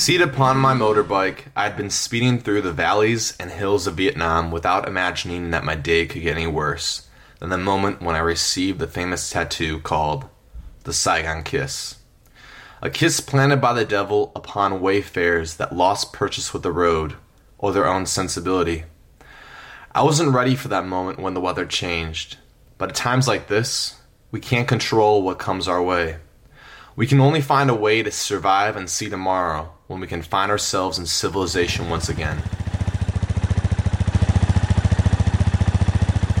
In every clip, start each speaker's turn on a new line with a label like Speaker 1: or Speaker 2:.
Speaker 1: Seated upon my motorbike, I had been speeding through the valleys and hills of Vietnam without imagining that my day could get any worse than the moment when I received the famous tattoo called the Saigon Kiss. A kiss planted by the devil upon wayfarers that lost purchase with the road or their own sensibility. I wasn't ready for that moment when the weather changed, but at times like this, we can't control what comes our way. We can only find a way to survive and see tomorrow when we can find ourselves in civilization once again.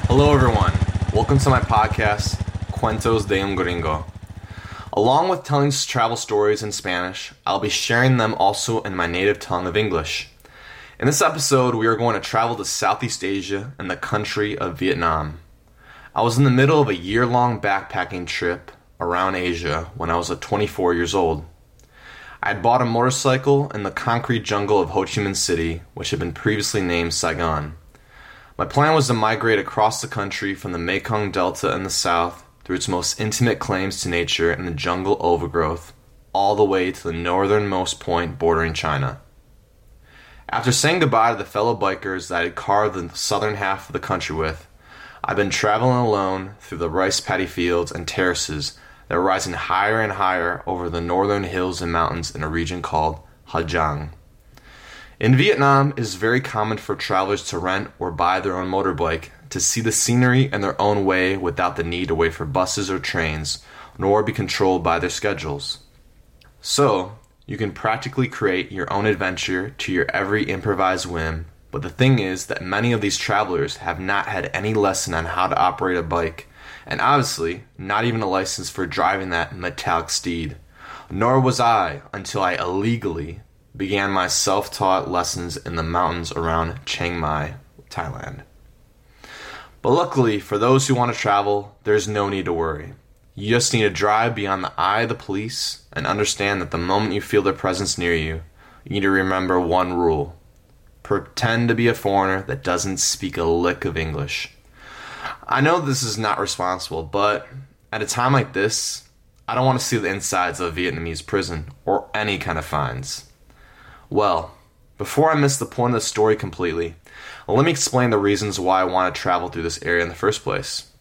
Speaker 1: Hello, everyone. Welcome to my podcast, Cuentos de un Gringo. Along with telling travel stories in Spanish, I'll be sharing them also in my native tongue of English. In this episode, we are going to travel to Southeast Asia and the country of Vietnam. I was in the middle of a year long backpacking trip around Asia when I was at 24 years old. I had bought a motorcycle in the concrete jungle of Ho Chi Minh City, which had been previously named Saigon. My plan was to migrate across the country from the Mekong Delta in the south through its most intimate claims to nature and the jungle overgrowth all the way to the northernmost point bordering China. After saying goodbye to the fellow bikers that I had carved the southern half of the country with, I've been traveling alone through the rice paddy fields and terraces that are rising higher and higher over the northern hills and mountains in a region called Ha Giang. In Vietnam, it is very common for travelers to rent or buy their own motorbike to see the scenery in their own way without the need to wait for buses or trains, nor be controlled by their schedules. So, you can practically create your own adventure to your every improvised whim, but the thing is that many of these travelers have not had any lesson on how to operate a bike and obviously not even a license for driving that metallic steed. Nor was I until I illegally began my self taught lessons in the mountains around Chiang Mai, Thailand. But luckily, for those who want to travel, there's no need to worry. You just need to drive beyond the eye of the police and understand that the moment you feel their presence near you, you need to remember one rule pretend to be a foreigner that doesn't speak a lick of English. I know this is not responsible, but at a time like this, I don't want to see the insides of a Vietnamese prison or any kind of fines. Well, before I miss the point of the story completely, let me explain the reasons why I want to travel through this area in the first place.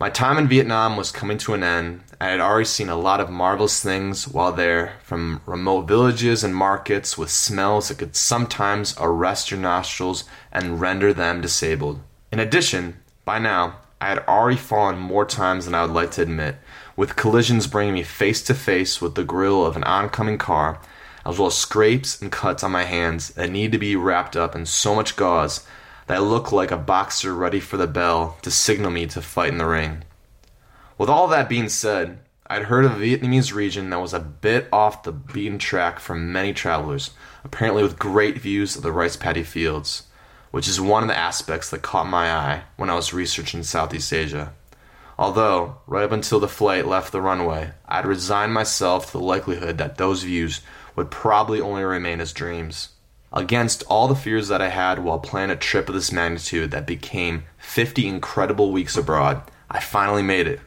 Speaker 1: My time in Vietnam was coming to an end. I had already seen a lot of marvelous things while there, from remote villages and markets with smells that could sometimes arrest your nostrils and render them disabled. In addition, by now, I had already fallen more times than I would like to admit, with collisions bringing me face to face with the grill of an oncoming car, as well as scrapes and cuts on my hands that need to be wrapped up in so much gauze that I look like a boxer ready for the bell to signal me to fight in the ring. With all that being said, I'd heard of a Vietnamese region that was a bit off the beaten track for many travelers, apparently with great views of the rice paddy fields which is one of the aspects that caught my eye when I was researching Southeast Asia. Although, right up until the flight left the runway, I'd resigned myself to the likelihood that those views would probably only remain as dreams. Against all the fears that I had while planning a trip of this magnitude that became 50 incredible weeks abroad, I finally made it.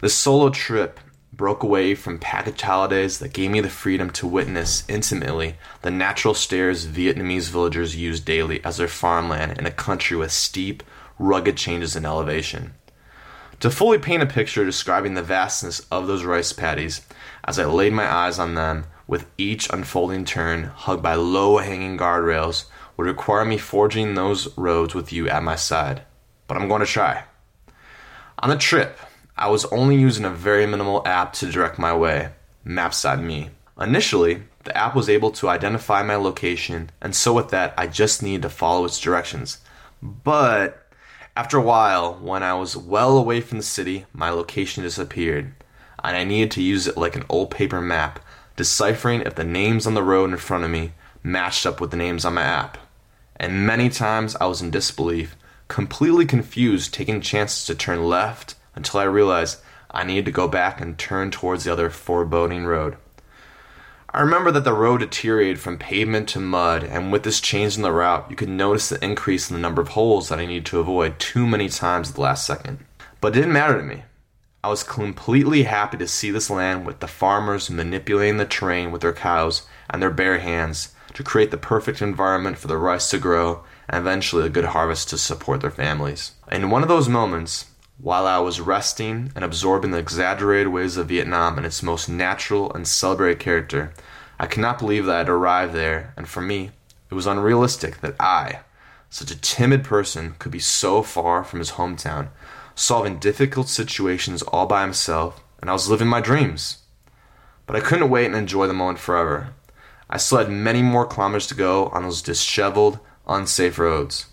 Speaker 1: This solo trip broke away from packaged holidays that gave me the freedom to witness intimately the natural stairs Vietnamese villagers use daily as their farmland in a country with steep, rugged changes in elevation. To fully paint a picture describing the vastness of those rice paddies, as I laid my eyes on them, with each unfolding turn hugged by low hanging guardrails, would require me forging those roads with you at my side. But I'm going to try. On the trip, I was only using a very minimal app to direct my way, Maps.me. Initially, the app was able to identify my location, and so with that, I just needed to follow its directions. But after a while, when I was well away from the city, my location disappeared, and I needed to use it like an old paper map, deciphering if the names on the road in front of me matched up with the names on my app. And many times I was in disbelief, completely confused, taking chances to turn left until I realized I needed to go back and turn towards the other foreboding road. I remember that the road deteriorated from pavement to mud, and with this change in the route, you could notice the increase in the number of holes that I needed to avoid too many times at the last second. But it didn't matter to me. I was completely happy to see this land with the farmers manipulating the terrain with their cows and their bare hands to create the perfect environment for the rice to grow and eventually a good harvest to support their families. In one of those moments, while I was resting and absorbing the exaggerated ways of Vietnam and its most natural and celebrated character, I cannot believe that I had arrived there, and for me, it was unrealistic that I, such a timid person, could be so far from his hometown, solving difficult situations all by himself, and I was living my dreams. But I couldn't wait and enjoy the moment forever. I still had many more kilometers to go on those disheveled, unsafe roads.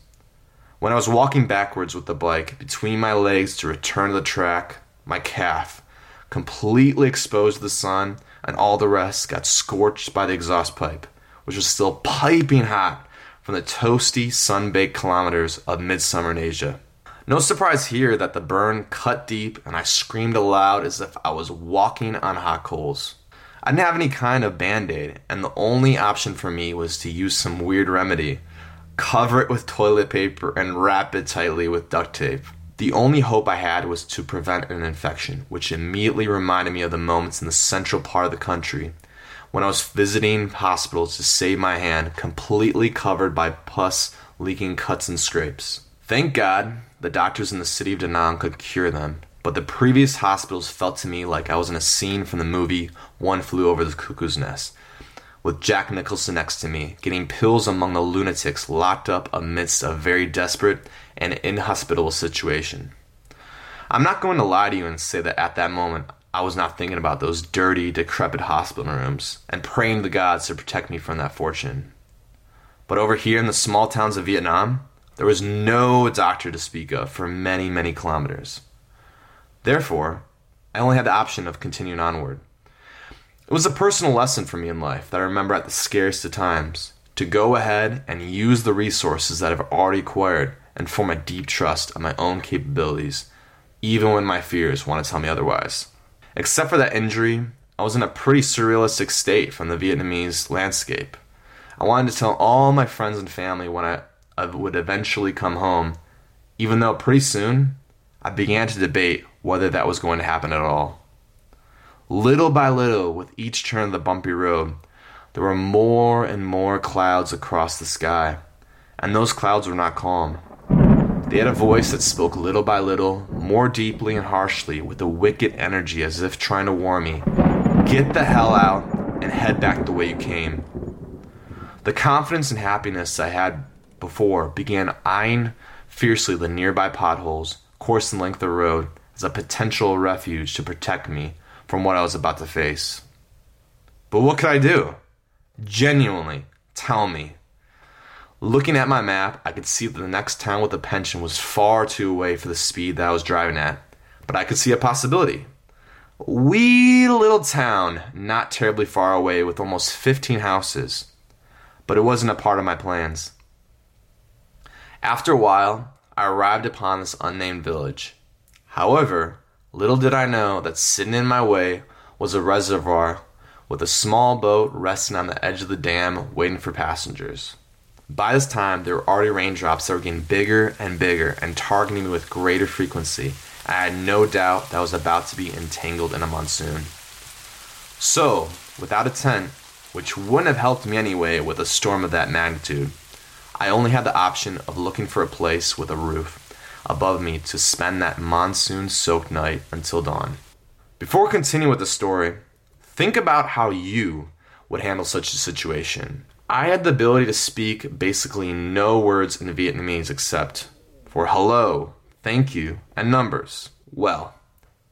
Speaker 1: When I was walking backwards with the bike between my legs to return to the track, my calf, completely exposed to the sun, and all the rest got scorched by the exhaust pipe, which was still piping hot from the toasty, sun baked kilometers of midsummer in Asia. No surprise here that the burn cut deep and I screamed aloud as if I was walking on hot coals. I didn't have any kind of band aid, and the only option for me was to use some weird remedy cover it with toilet paper, and wrap it tightly with duct tape. The only hope I had was to prevent an infection, which immediately reminded me of the moments in the central part of the country when I was visiting hospitals to save my hand, completely covered by pus leaking cuts and scrapes. Thank God the doctors in the city of Da Nang could cure them, but the previous hospitals felt to me like I was in a scene from the movie One Flew Over the Cuckoo's Nest with Jack Nicholson next to me, getting pills among the lunatics locked up amidst a very desperate and inhospitable situation. I'm not going to lie to you and say that at that moment I was not thinking about those dirty, decrepit hospital rooms and praying the gods to protect me from that fortune. But over here in the small towns of Vietnam, there was no doctor to speak of for many, many kilometers. Therefore, I only had the option of continuing onward. It was a personal lesson for me in life that I remember at the scariest of times to go ahead and use the resources that I've already acquired and form a deep trust of my own capabilities, even when my fears want to tell me otherwise. Except for that injury, I was in a pretty surrealistic state from the Vietnamese landscape. I wanted to tell all my friends and family when I, I would eventually come home, even though pretty soon I began to debate whether that was going to happen at all. Little by little, with each turn of the bumpy road, there were more and more clouds across the sky, and those clouds were not calm. They had a voice that spoke little by little, more deeply and harshly, with a wicked energy as if trying to warn me get the hell out and head back the way you came. The confidence and happiness I had before began eyeing fiercely the nearby potholes, course and length of road, as a potential refuge to protect me from what I was about to face. But what could I do? Genuinely, tell me. Looking at my map, I could see that the next town with a pension was far too away for the speed that I was driving at, but I could see a possibility. Wee little town, not terribly far away, with almost 15 houses. But it wasn't a part of my plans. After a while, I arrived upon this unnamed village. However, Little did I know that sitting in my way was a reservoir with a small boat resting on the edge of the dam waiting for passengers. By this time, there were already raindrops that were getting bigger and bigger and targeting me with greater frequency. I had no doubt that I was about to be entangled in a monsoon. So, without a tent, which wouldn't have helped me anyway with a storm of that magnitude, I only had the option of looking for a place with a roof above me to spend that monsoon soaked night until dawn. Before continuing with the story, think about how you would handle such a situation. I had the ability to speak basically no words in Vietnamese except for hello, thank you, and numbers. Well,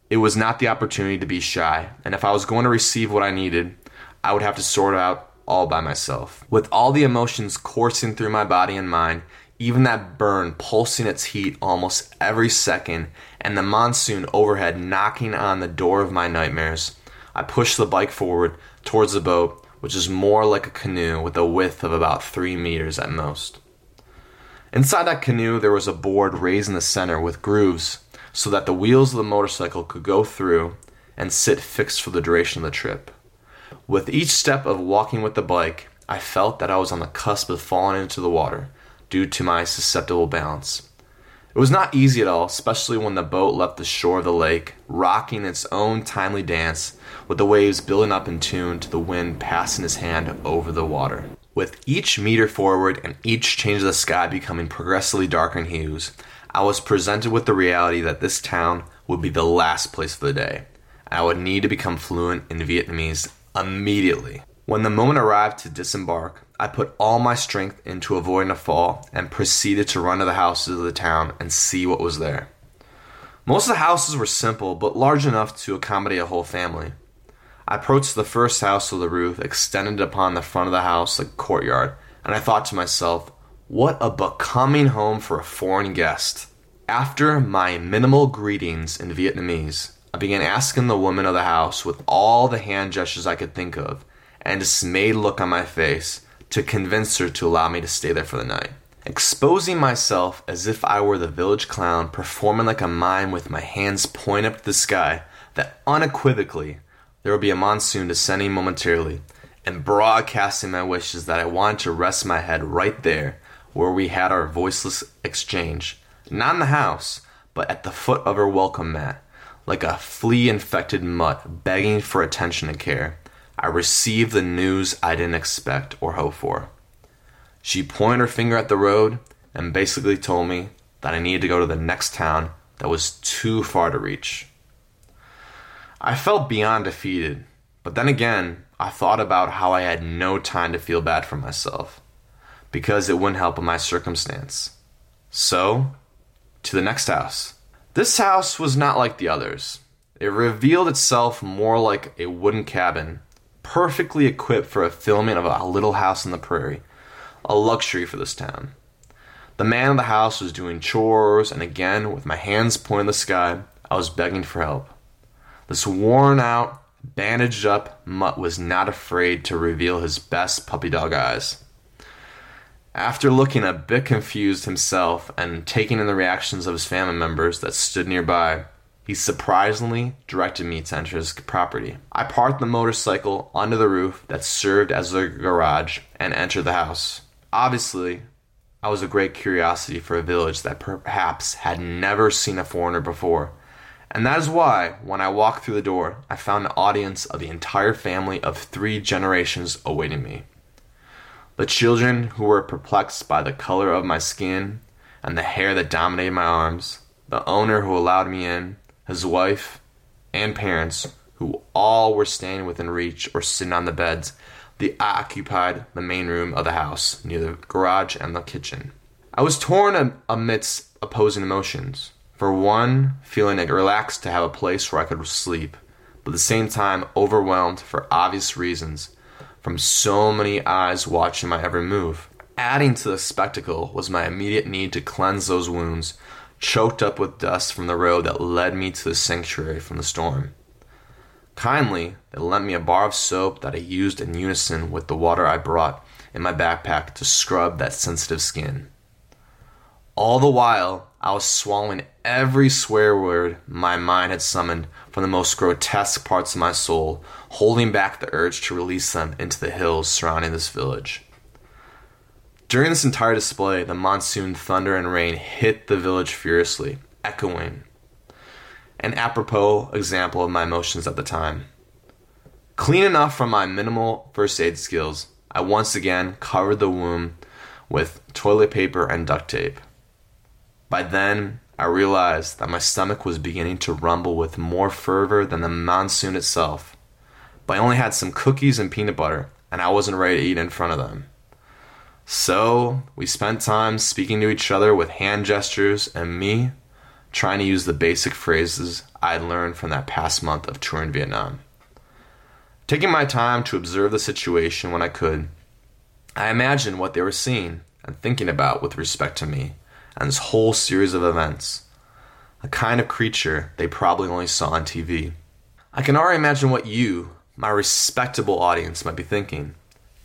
Speaker 1: it was not the opportunity to be shy, and if I was going to receive what I needed, I would have to sort out all by myself. With all the emotions coursing through my body and mind, even that burn pulsing its heat almost every second, and the monsoon overhead knocking on the door of my nightmares, I pushed the bike forward towards the boat, which is more like a canoe with a width of about three meters at most. Inside that canoe, there was a board raised in the center with grooves so that the wheels of the motorcycle could go through and sit fixed for the duration of the trip. With each step of walking with the bike, I felt that I was on the cusp of falling into the water due to my susceptible balance. It was not easy at all, especially when the boat left the shore of the lake, rocking its own timely dance, with the waves building up in tune to the wind passing his hand over the water. With each meter forward and each change of the sky becoming progressively darker in hues, I was presented with the reality that this town would be the last place for the day, I would need to become fluent in Vietnamese immediately. When the moment arrived to disembark, I put all my strength into avoiding a fall and proceeded to run to the houses of the town and see what was there. Most of the houses were simple, but large enough to accommodate a whole family. I approached the first house with the roof extended upon the front of the house a courtyard, and I thought to myself, what a becoming home for a foreign guest. After my minimal greetings in Vietnamese, I began asking the woman of the house with all the hand gestures I could think of and a dismayed look on my face to convince her to allow me to stay there for the night. Exposing myself as if I were the village clown performing like a mime with my hands pointed up to the sky, that unequivocally there would be a monsoon descending momentarily, and broadcasting my wishes that I wanted to rest my head right there where we had our voiceless exchange, not in the house, but at the foot of her welcome mat, like a flea infected mutt begging for attention and care. I received the news I didn't expect or hope for. She pointed her finger at the road and basically told me that I needed to go to the next town that was too far to reach. I felt beyond defeated, but then again, I thought about how I had no time to feel bad for myself because it wouldn't help in my circumstance. So, to the next house. This house was not like the others. It revealed itself more like a wooden cabin, perfectly equipped for a filming of a little house on the prairie, a luxury for this town. The man of the house was doing chores, and again, with my hands pointing the sky, I was begging for help. This worn out, bandaged up mutt was not afraid to reveal his best puppy dog eyes. After looking a bit confused himself and taking in the reactions of his family members that stood nearby, he surprisingly directed me to enter his property. I parked the motorcycle under the roof that served as a garage and entered the house. Obviously, I was a great curiosity for a village that perhaps had never seen a foreigner before. And that is why, when I walked through the door, I found an audience of the entire family of three generations awaiting me. The children who were perplexed by the color of my skin and the hair that dominated my arms, the owner who allowed me in, his wife, and parents, who all were standing within reach or sitting on the beds that occupied the main room of the house, near the garage and the kitchen. I was torn amidst opposing emotions. For one, feeling relaxed to have a place where I could sleep, but at the same time overwhelmed for obvious reasons from so many eyes watching my every move. Adding to the spectacle was my immediate need to cleanse those wounds choked up with dust from the road that led me to the sanctuary from the storm. Kindly, they lent me a bar of soap that I used in unison with the water I brought in my backpack to scrub that sensitive skin. All the while, I was swallowing every swear word my mind had summoned from the most grotesque parts of my soul, holding back the urge to release them into the hills surrounding this village. During this entire display, the monsoon thunder and rain hit the village furiously, echoing. An apropos example of my emotions at the time. Clean enough from my minimal first aid skills, I once again covered the wound with toilet paper and duct tape. By then, I realized that my stomach was beginning to rumble with more fervor than the monsoon itself. But I only had some cookies and peanut butter, and I wasn't ready to eat in front of them. So we spent time speaking to each other with hand gestures and me trying to use the basic phrases I'd learned from that past month of touring Vietnam. Taking my time to observe the situation when I could, I imagined what they were seeing and thinking about with respect to me and this whole series of events. A kind of creature they probably only saw on TV. I can already imagine what you, my respectable audience, might be thinking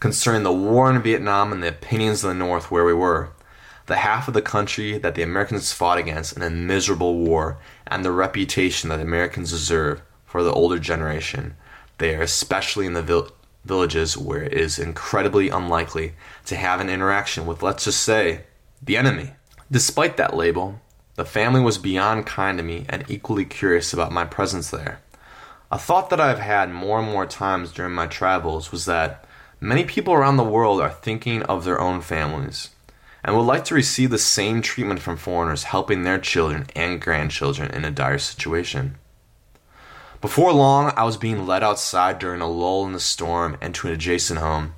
Speaker 1: concerning the war in Vietnam and the opinions of the North where we were, the half of the country that the Americans fought against in a miserable war, and the reputation that the Americans deserve for the older generation. They are especially in the vil- villages where it is incredibly unlikely to have an interaction with, let's just say, the enemy. Despite that label, The family was beyond kind to me and equally curious about my presence there. A thought that I've had more and more times during my travels was that many people around the world are thinking of their own families and would like to receive the same treatment from foreigners helping their children and grandchildren in a dire situation. Before long, I was being led outside during a lull in the storm and to an adjacent home.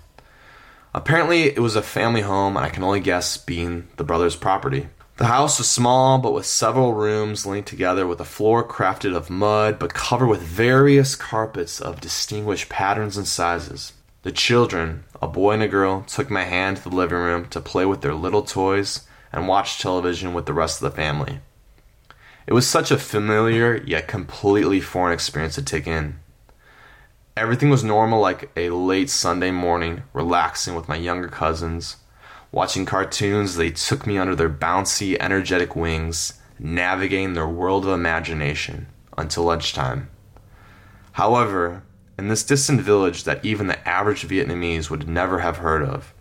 Speaker 1: Apparently, it was a family home, and I can only guess being the brothers' property. The house was small, but with several rooms linked together with a floor crafted of mud but covered with various carpets of distinguished patterns and sizes. The children, a boy and a girl, took my hand to the living room to play with their little toys and watch television with the rest of the family. It was such a familiar yet completely foreign experience to take in. Everything was normal, like a late Sunday morning, relaxing with my younger cousins, watching cartoons. They took me under their bouncy, energetic wings, navigating their world of imagination until lunchtime. However, in this distant village that even the average Vietnamese would never have heard of,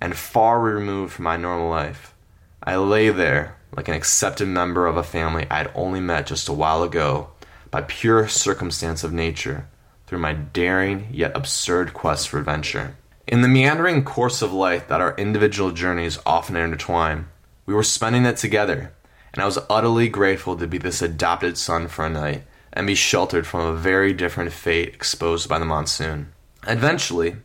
Speaker 1: and far removed from my normal life, I lay there like an accepted member of a family I had only met just a while ago by pure circumstance of nature through my daring yet absurd quest for adventure. In the meandering course of life that our individual journeys often intertwine, we were spending it together, and I was utterly grateful to be this adopted son for a night and be sheltered from a very different fate exposed by the monsoon. Eventually,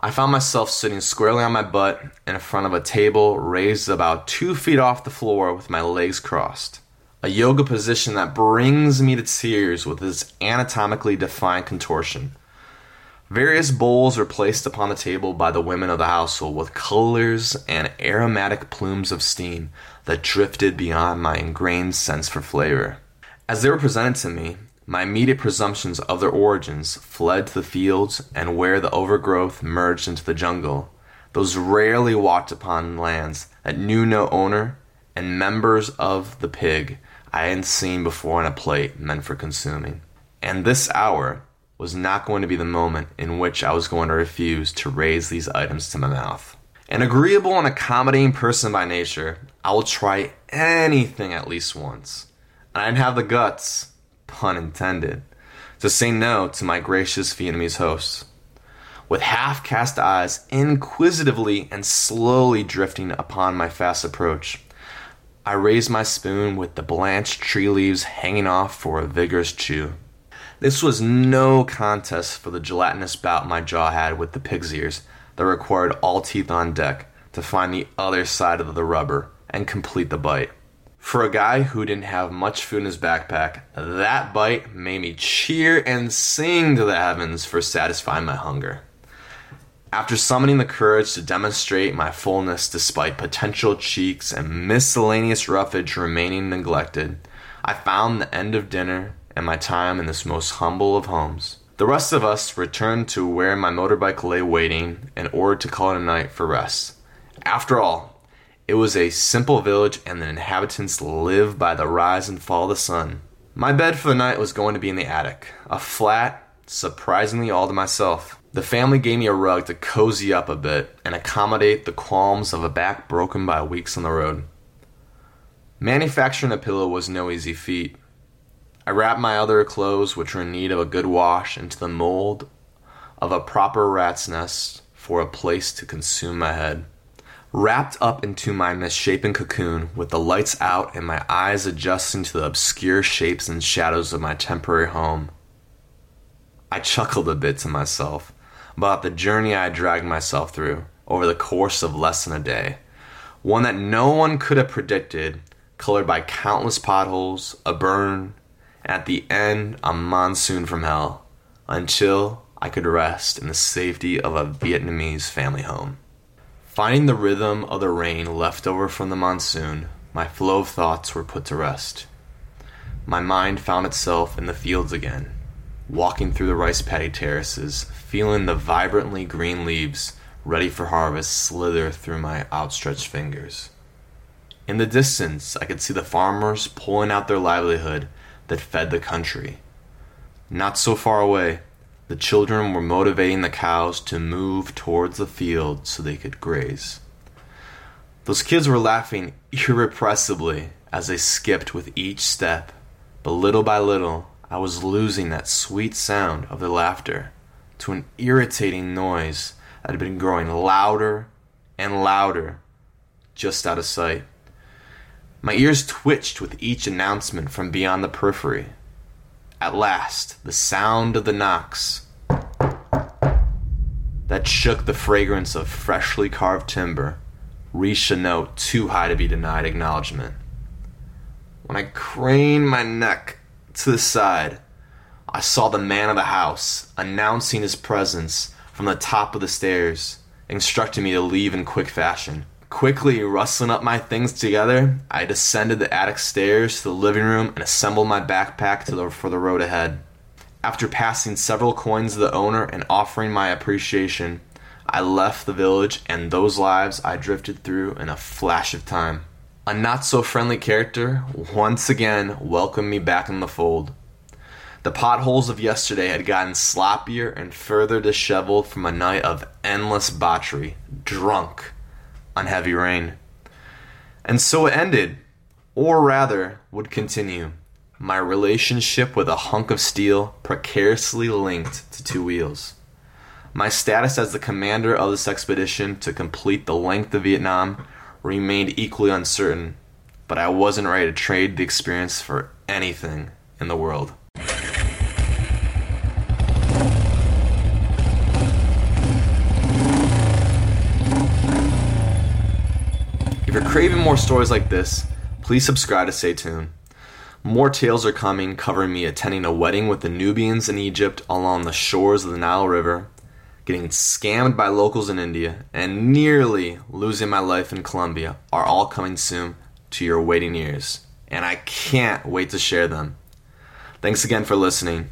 Speaker 1: I found myself sitting squarely on my butt in front of a table raised about two feet off the floor with my legs crossed. A yoga position that brings me to tears with its anatomically defined contortion. Various bowls were placed upon the table by the women of the household with colors and aromatic plumes of steam that drifted beyond my ingrained sense for flavor. As they were presented to me, my immediate presumptions of their origins fled to the fields and where the overgrowth merged into the jungle, those rarely walked upon lands that knew no owner, and members of the pig I hadn't seen before on a plate meant for consuming. And this hour was not going to be the moment in which I was going to refuse to raise these items to my mouth. An agreeable and accommodating person by nature, I will try anything at least once. I didn't have the guts, pun intended, to say no to my gracious Vietnamese hosts. With half cast eyes inquisitively and slowly drifting upon my fast approach, I raised my spoon with the blanched tree leaves hanging off for a vigorous chew. This was no contest for the gelatinous bout my jaw had with the pig's ears that required all teeth on deck to find the other side of the rubber and complete the bite. For a guy who didn't have much food in his backpack, that bite made me cheer and sing to the heavens for satisfying my hunger. After summoning the courage to demonstrate my fullness despite potential cheeks and miscellaneous roughage remaining neglected, I found the end of dinner and my time in this most humble of homes. The rest of us returned to where my motorbike lay waiting in order to call it a night for rest. After all, it was a simple village, and the inhabitants lived by the rise and fall of the sun. My bed for the night was going to be in the attic, a flat, surprisingly all to myself. The family gave me a rug to cozy up a bit and accommodate the qualms of a back broken by weeks on the road. Manufacturing a pillow was no easy feat. I wrapped my other clothes, which were in need of a good wash, into the mold of a proper rat's nest for a place to consume my head. Wrapped up into my misshapen cocoon, with the lights out and my eyes adjusting to the obscure shapes and shadows of my temporary home, I chuckled a bit to myself about the journey I dragged myself through over the course of less than a day. One that no one could have predicted, colored by countless potholes, a burn, and at the end, a monsoon from hell, until I could rest in the safety of a Vietnamese family home. Finding the rhythm of the rain left over from the monsoon, my flow of thoughts were put to rest. My mind found itself in the fields again, walking through the rice paddy terraces, feeling the vibrantly green leaves ready for harvest slither through my outstretched fingers. In the distance, I could see the farmers pulling out their livelihood that fed the country. Not so far away, the children were motivating the cows to move towards the field so they could graze. Those kids were laughing irrepressibly as they skipped with each step, but little by little I was losing that sweet sound of their laughter to an irritating noise that had been growing louder and louder just out of sight. My ears twitched with each announcement from beyond the periphery. At last, the sound of the knocks that shook the fragrance of freshly carved timber reached a note too high to be denied acknowledgement. When I craned my neck to the side, I saw the man of the house announcing his presence from the top of the stairs, instructing me to leave in quick fashion. Quickly rustling up my things together, I descended the attic stairs to the living room and assembled my backpack the, for the road ahead. After passing several coins to the owner and offering my appreciation, I left the village and those lives I drifted through in a flash of time. A not so friendly character once again welcomed me back in the fold. The potholes of yesterday had gotten sloppier and further disheveled from a night of endless botchery, drunk on heavy rain. And so it ended, or rather, would continue. My relationship with a hunk of steel precariously linked to two wheels. My status as the commander of this expedition to complete the length of Vietnam remained equally uncertain, but I wasn't ready to trade the experience for anything in the world. Craving more stories like this, please subscribe to Stay Tuned. More tales are coming covering me attending a wedding with the Nubians in Egypt along the shores of the Nile River, getting scammed by locals in India, and nearly losing my life in Colombia are all coming soon to your waiting ears. And I can't wait to share them. Thanks again for listening.